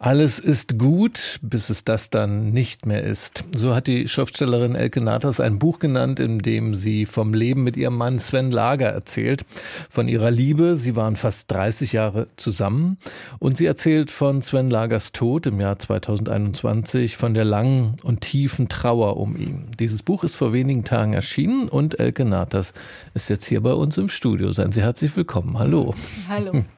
alles ist gut, bis es das dann nicht mehr ist. So hat die Schriftstellerin Elke Natas ein Buch genannt, in dem sie vom Leben mit ihrem Mann Sven Lager erzählt, von ihrer Liebe. Sie waren fast 30 Jahre zusammen und sie erzählt von Sven Lagers Tod im Jahr 2021, von der langen und tiefen Trauer um ihn. Dieses Buch ist vor wenigen Tagen erschienen und Elke Natas ist jetzt hier bei uns im Studio. Seien Sie herzlich willkommen. Hallo. Hallo.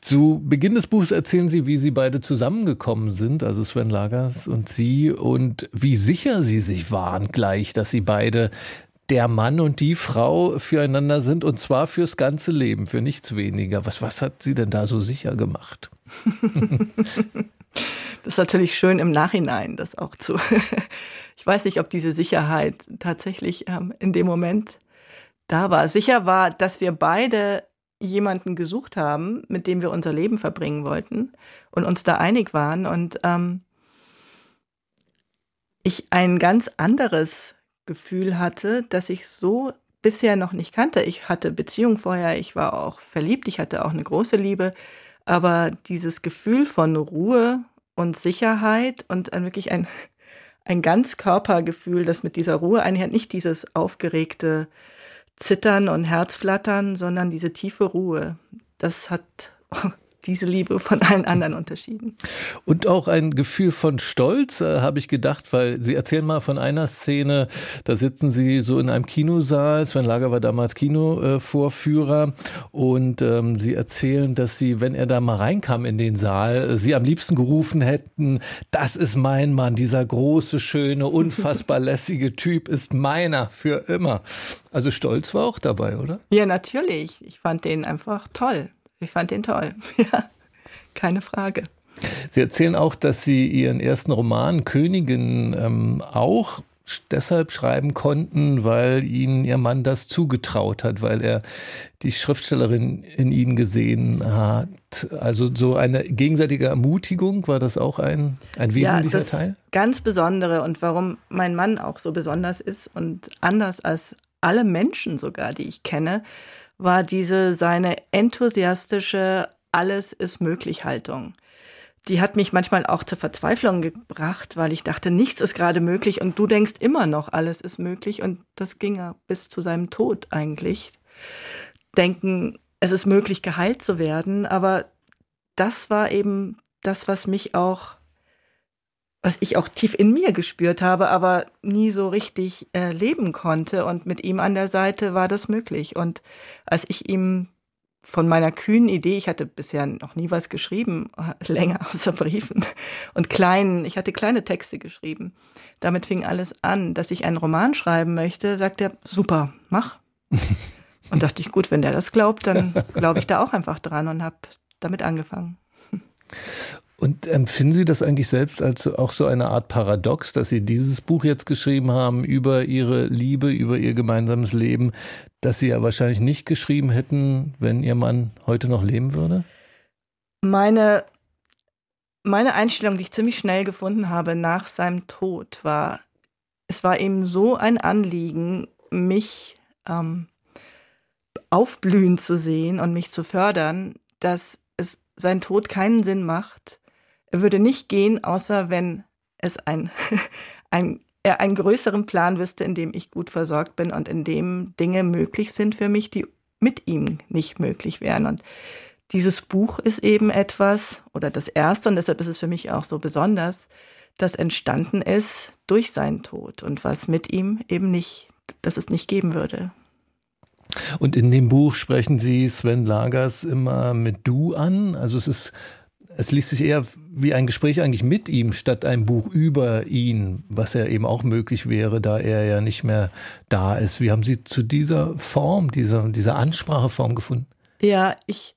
Zu Beginn des Buchs erzählen Sie, wie Sie beide zusammengekommen sind, also Sven Lagers und Sie, und wie sicher Sie sich waren gleich, dass Sie beide der Mann und die Frau füreinander sind und zwar fürs ganze Leben, für nichts weniger. Was, was hat Sie denn da so sicher gemacht? das ist natürlich schön im Nachhinein, das auch zu. ich weiß nicht, ob diese Sicherheit tatsächlich ähm, in dem Moment da war. Sicher war, dass wir beide jemanden gesucht haben, mit dem wir unser Leben verbringen wollten und uns da einig waren und ähm, ich ein ganz anderes Gefühl hatte, das ich so bisher noch nicht kannte. Ich hatte Beziehung vorher, ich war auch verliebt, ich hatte auch eine große Liebe, aber dieses Gefühl von Ruhe und Sicherheit und ein, wirklich ein, ein ganz Körpergefühl, das mit dieser Ruhe einhergeht, nicht dieses aufgeregte, Zittern und Herzflattern, sondern diese tiefe Ruhe. Das hat diese Liebe von allen anderen unterschieden. Und auch ein Gefühl von Stolz, äh, habe ich gedacht, weil Sie erzählen mal von einer Szene, da sitzen Sie so in einem Kinosaal, Sven Lager war damals Kinovorführer äh, und ähm, Sie erzählen, dass Sie, wenn er da mal reinkam in den Saal, Sie am liebsten gerufen hätten, das ist mein Mann, dieser große, schöne, unfassbar lässige Typ ist meiner für immer. Also Stolz war auch dabei, oder? Ja, natürlich. Ich fand den einfach toll. Ich fand den toll. Ja, keine Frage. Sie erzählen auch, dass Sie Ihren ersten Roman Königin ähm, auch deshalb schreiben konnten, weil Ihnen Ihr Mann das zugetraut hat, weil er die Schriftstellerin in Ihnen gesehen hat. Also so eine gegenseitige Ermutigung, war das auch ein, ein wesentlicher ja, das Teil? Ganz Besondere und warum mein Mann auch so besonders ist und anders als alle Menschen sogar, die ich kenne, war diese seine enthusiastische Alles ist möglich Haltung. Die hat mich manchmal auch zur Verzweiflung gebracht, weil ich dachte, nichts ist gerade möglich und du denkst immer noch, alles ist möglich und das ging ja bis zu seinem Tod eigentlich. Denken, es ist möglich, geheilt zu werden, aber das war eben das, was mich auch was ich auch tief in mir gespürt habe, aber nie so richtig äh, leben konnte. Und mit ihm an der Seite war das möglich. Und als ich ihm von meiner kühnen Idee, ich hatte bisher noch nie was geschrieben, länger außer Briefen und kleinen, ich hatte kleine Texte geschrieben. Damit fing alles an, dass ich einen Roman schreiben möchte, sagt er, super, mach. und dachte ich, gut, wenn der das glaubt, dann glaube ich da auch einfach dran und habe damit angefangen. Und empfinden Sie das eigentlich selbst als auch so eine Art Paradox, dass Sie dieses Buch jetzt geschrieben haben über Ihre Liebe, über Ihr gemeinsames Leben, das Sie ja wahrscheinlich nicht geschrieben hätten, wenn Ihr Mann heute noch leben würde? Meine, meine Einstellung, die ich ziemlich schnell gefunden habe nach seinem Tod, war, es war eben so ein Anliegen, mich ähm, aufblühen zu sehen und mich zu fördern, dass es sein Tod keinen Sinn macht, würde nicht gehen, außer wenn es ein, ein, er einen größeren Plan wüsste, in dem ich gut versorgt bin und in dem Dinge möglich sind für mich, die mit ihm nicht möglich wären. Und dieses Buch ist eben etwas, oder das erste, und deshalb ist es für mich auch so besonders, das entstanden ist durch seinen Tod und was mit ihm eben nicht, dass es nicht geben würde. Und in dem Buch sprechen Sie Sven Lagers immer mit Du an. Also es ist es liest sich eher wie ein Gespräch eigentlich mit ihm statt ein Buch über ihn, was ja eben auch möglich wäre, da er ja nicht mehr da ist. Wie haben Sie zu dieser Form, dieser, dieser Anspracheform gefunden? Ja, ich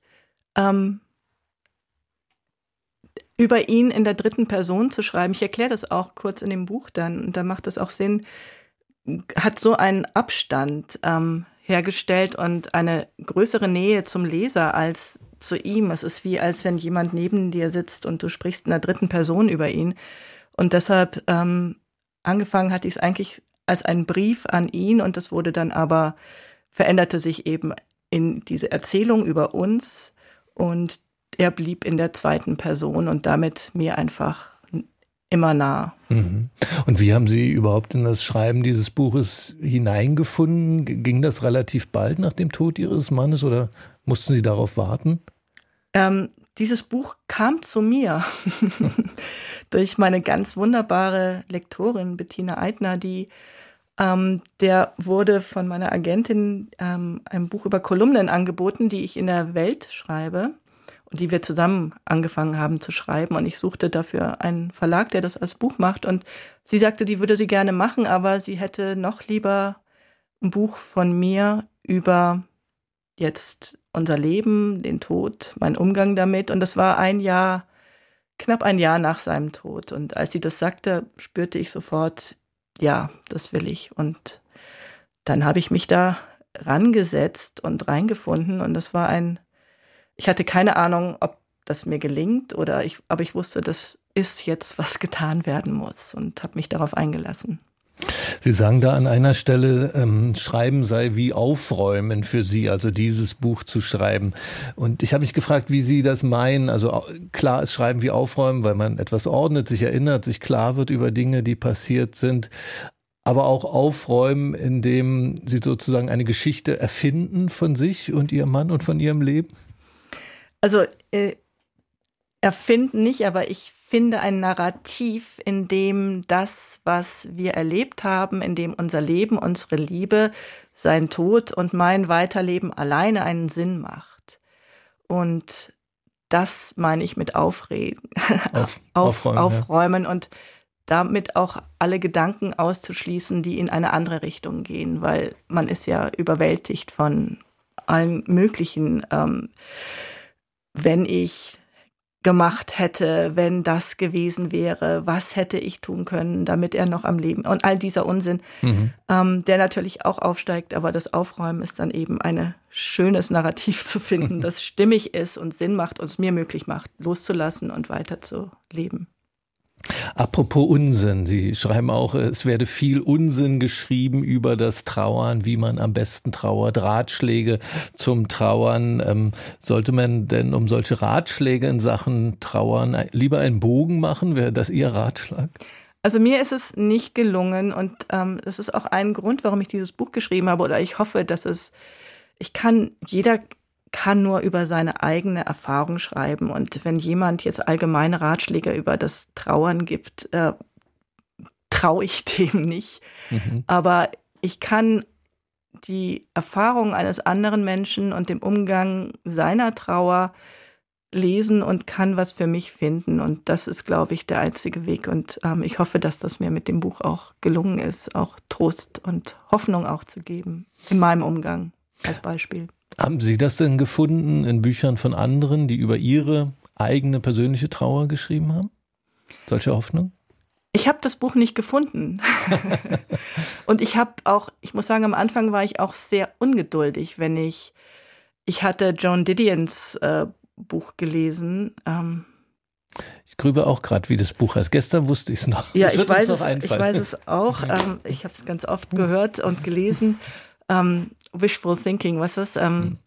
ähm, über ihn in der dritten Person zu schreiben, ich erkläre das auch kurz in dem Buch dann, und da macht es auch Sinn, hat so einen Abstand ähm, hergestellt und eine größere Nähe zum Leser als zu ihm. Es ist wie, als wenn jemand neben dir sitzt und du sprichst in der dritten Person über ihn. Und deshalb ähm, angefangen hatte ich es eigentlich als einen Brief an ihn und das wurde dann aber veränderte sich eben in diese Erzählung über uns und er blieb in der zweiten Person und damit mir einfach immer nah. Mhm. Und wie haben Sie überhaupt in das Schreiben dieses Buches hineingefunden? Ging das relativ bald nach dem Tod Ihres Mannes oder mussten Sie darauf warten? Ähm, dieses Buch kam zu mir durch meine ganz wunderbare Lektorin Bettina Eitner, die ähm, der wurde von meiner Agentin ähm, ein Buch über Kolumnen angeboten, die ich in der Welt schreibe und die wir zusammen angefangen haben zu schreiben. Und ich suchte dafür einen Verlag, der das als Buch macht. Und sie sagte, die würde sie gerne machen, aber sie hätte noch lieber ein Buch von mir über jetzt unser Leben, den Tod, mein Umgang damit. Und das war ein Jahr, knapp ein Jahr nach seinem Tod. Und als sie das sagte, spürte ich sofort, ja, das will ich. Und dann habe ich mich da rangesetzt und reingefunden. Und das war ein ich hatte keine Ahnung, ob das mir gelingt oder ich, aber ich wusste, das ist jetzt, was getan werden muss und habe mich darauf eingelassen. Sie sagen da an einer Stelle, ähm, Schreiben sei wie Aufräumen für Sie, also dieses Buch zu schreiben. Und ich habe mich gefragt, wie Sie das meinen. Also klar ist Schreiben wie Aufräumen, weil man etwas ordnet, sich erinnert, sich klar wird über Dinge, die passiert sind. Aber auch Aufräumen, indem Sie sozusagen eine Geschichte erfinden von sich und Ihrem Mann und von Ihrem Leben? Also äh, erfinden nicht, aber ich finde ein Narrativ, in dem das, was wir erlebt haben, in dem unser Leben, unsere Liebe, sein Tod und mein Weiterleben alleine einen Sinn macht. Und das meine ich mit Aufreden, Auf, Auf, aufräumen, aufräumen ja. und damit auch alle Gedanken auszuschließen, die in eine andere Richtung gehen, weil man ist ja überwältigt von allen möglichen ähm, wenn ich gemacht hätte, wenn das gewesen wäre, was hätte ich tun können, damit er noch am Leben und all dieser Unsinn, mhm. ähm, der natürlich auch aufsteigt, aber das Aufräumen ist dann eben ein schönes Narrativ zu finden, das stimmig ist und Sinn macht und es mir möglich macht, loszulassen und weiter zu leben. Apropos Unsinn, Sie schreiben auch, es werde viel Unsinn geschrieben über das Trauern, wie man am besten trauert, Ratschläge zum Trauern. Ähm, sollte man denn um solche Ratschläge in Sachen Trauern lieber einen Bogen machen? Wäre das Ihr Ratschlag? Also mir ist es nicht gelungen und ähm, das ist auch ein Grund, warum ich dieses Buch geschrieben habe oder ich hoffe, dass es, ich kann, jeder kann nur über seine eigene Erfahrung schreiben. Und wenn jemand jetzt allgemeine Ratschläge über das Trauern gibt, äh, traue ich dem nicht. Mhm. Aber ich kann die Erfahrung eines anderen Menschen und dem Umgang seiner Trauer lesen und kann was für mich finden. Und das ist, glaube ich, der einzige Weg. Und ähm, ich hoffe, dass das mir mit dem Buch auch gelungen ist, auch Trost und Hoffnung auch zu geben in meinem Umgang als Beispiel. Haben Sie das denn gefunden in Büchern von anderen, die über ihre eigene persönliche Trauer geschrieben haben? Solche Hoffnung? Ich habe das Buch nicht gefunden. und ich habe auch, ich muss sagen, am Anfang war ich auch sehr ungeduldig, wenn ich, ich hatte Joan Didions äh, Buch gelesen. Ähm, ich grübe auch gerade, wie das Buch heißt. Gestern wusste ich es noch. Ja, ich weiß, es, ich weiß es auch. Ähm, ich habe es ganz oft gehört und gelesen. Ähm, Wishful Thinking, was ist? Ähm, hm.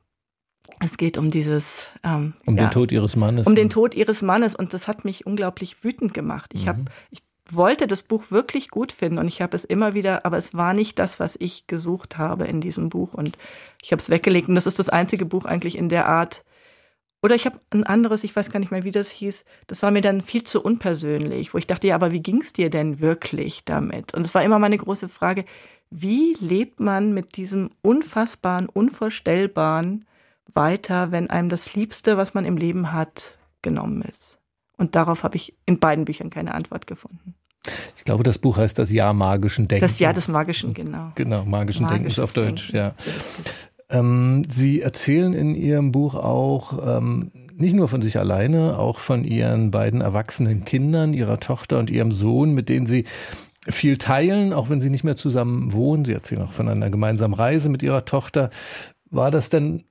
Es geht um dieses. Ähm, um ja, den Tod ihres Mannes. Um den? Tod ihres Mannes. Und das hat mich unglaublich wütend gemacht. Ich, hab, mhm. ich wollte das Buch wirklich gut finden und ich habe es immer wieder, aber es war nicht das, was ich gesucht habe in diesem Buch. Und ich habe es weggelegt. Und das ist das einzige Buch eigentlich in der Art. Oder ich habe ein anderes, ich weiß gar nicht mehr, wie das hieß. Das war mir dann viel zu unpersönlich, wo ich dachte, ja, aber wie ging es dir denn wirklich damit? Und es war immer meine große Frage, wie lebt man mit diesem unfassbaren, unvorstellbaren weiter, wenn einem das Liebste, was man im Leben hat, genommen ist? Und darauf habe ich in beiden Büchern keine Antwort gefunden. Ich glaube, das Buch heißt Das Jahr magischen Denkens. Das Jahr des magischen, genau. Genau, magischen Denkens auf Deutsch, Denken. ja. Ähm, Sie erzählen in Ihrem Buch auch ähm, nicht nur von sich alleine, auch von Ihren beiden erwachsenen Kindern, Ihrer Tochter und Ihrem Sohn, mit denen Sie viel teilen, auch wenn sie nicht mehr zusammen wohnen. Sie erzählen auch von einer gemeinsamen Reise mit ihrer Tochter. War das denn,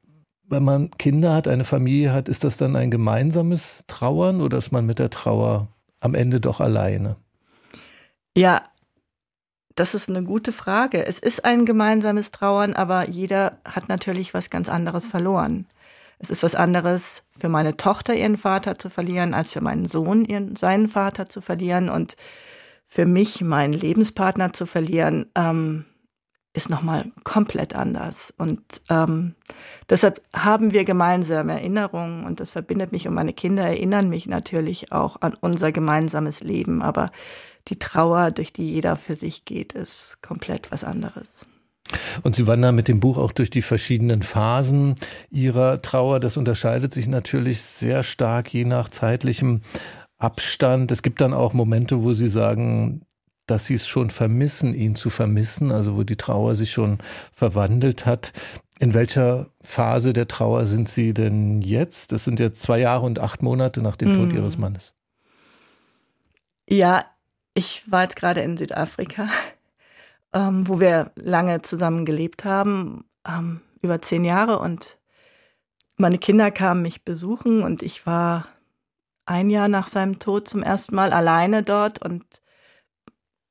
wenn man Kinder hat, eine Familie hat, ist das dann ein gemeinsames Trauern oder ist man mit der Trauer am Ende doch alleine? Ja, das ist eine gute Frage. Es ist ein gemeinsames Trauern, aber jeder hat natürlich was ganz anderes verloren. Es ist was anderes für meine Tochter ihren Vater zu verlieren, als für meinen Sohn ihren, seinen Vater zu verlieren und für mich meinen Lebenspartner zu verlieren. Ähm, ist nochmal komplett anders. Und ähm, deshalb haben wir gemeinsame Erinnerungen und das verbindet mich und meine Kinder erinnern mich natürlich auch an unser gemeinsames Leben. Aber die Trauer, durch die jeder für sich geht, ist komplett was anderes. Und Sie wandern mit dem Buch auch durch die verschiedenen Phasen Ihrer Trauer. Das unterscheidet sich natürlich sehr stark je nach zeitlichem Abstand. Es gibt dann auch Momente, wo Sie sagen, dass sie es schon vermissen, ihn zu vermissen, also wo die Trauer sich schon verwandelt hat. In welcher Phase der Trauer sind Sie denn jetzt? Das sind jetzt zwei Jahre und acht Monate nach dem Tod mm. Ihres Mannes. Ja, ich war jetzt gerade in Südafrika, ähm, wo wir lange zusammen gelebt haben, ähm, über zehn Jahre und meine Kinder kamen mich besuchen und ich war ein Jahr nach seinem Tod zum ersten Mal alleine dort und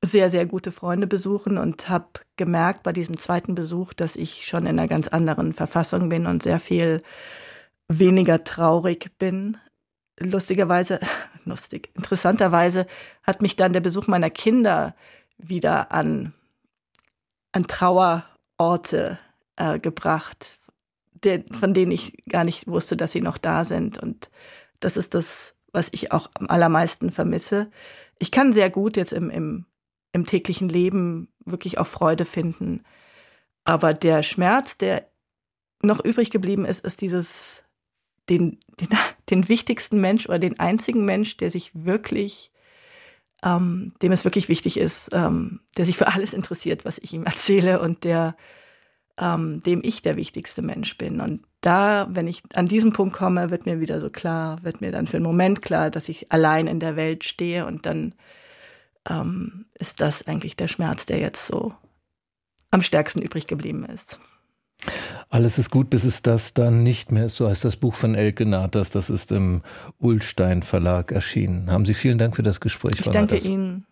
sehr, sehr gute Freunde besuchen und habe gemerkt bei diesem zweiten Besuch, dass ich schon in einer ganz anderen Verfassung bin und sehr viel weniger traurig bin. Lustigerweise, lustig, interessanterweise hat mich dann der Besuch meiner Kinder wieder an, an Trauerorte äh, gebracht, der, von denen ich gar nicht wusste, dass sie noch da sind. Und das ist das, was ich auch am allermeisten vermisse. Ich kann sehr gut jetzt im, im im täglichen Leben wirklich auch Freude finden. Aber der Schmerz, der noch übrig geblieben ist, ist dieses, den, den, den wichtigsten Mensch oder den einzigen Mensch, der sich wirklich, ähm, dem es wirklich wichtig ist, ähm, der sich für alles interessiert, was ich ihm erzähle und der, ähm, dem ich der wichtigste Mensch bin. Und da, wenn ich an diesen Punkt komme, wird mir wieder so klar, wird mir dann für einen Moment klar, dass ich allein in der Welt stehe und dann ähm, ist das eigentlich der Schmerz, der jetzt so am stärksten übrig geblieben ist. Alles ist gut, bis es das dann nicht mehr ist. So heißt das Buch von Elke Nathas. Das ist im Ullstein Verlag erschienen. Haben Sie vielen Dank für das Gespräch. Ich danke. Ihnen.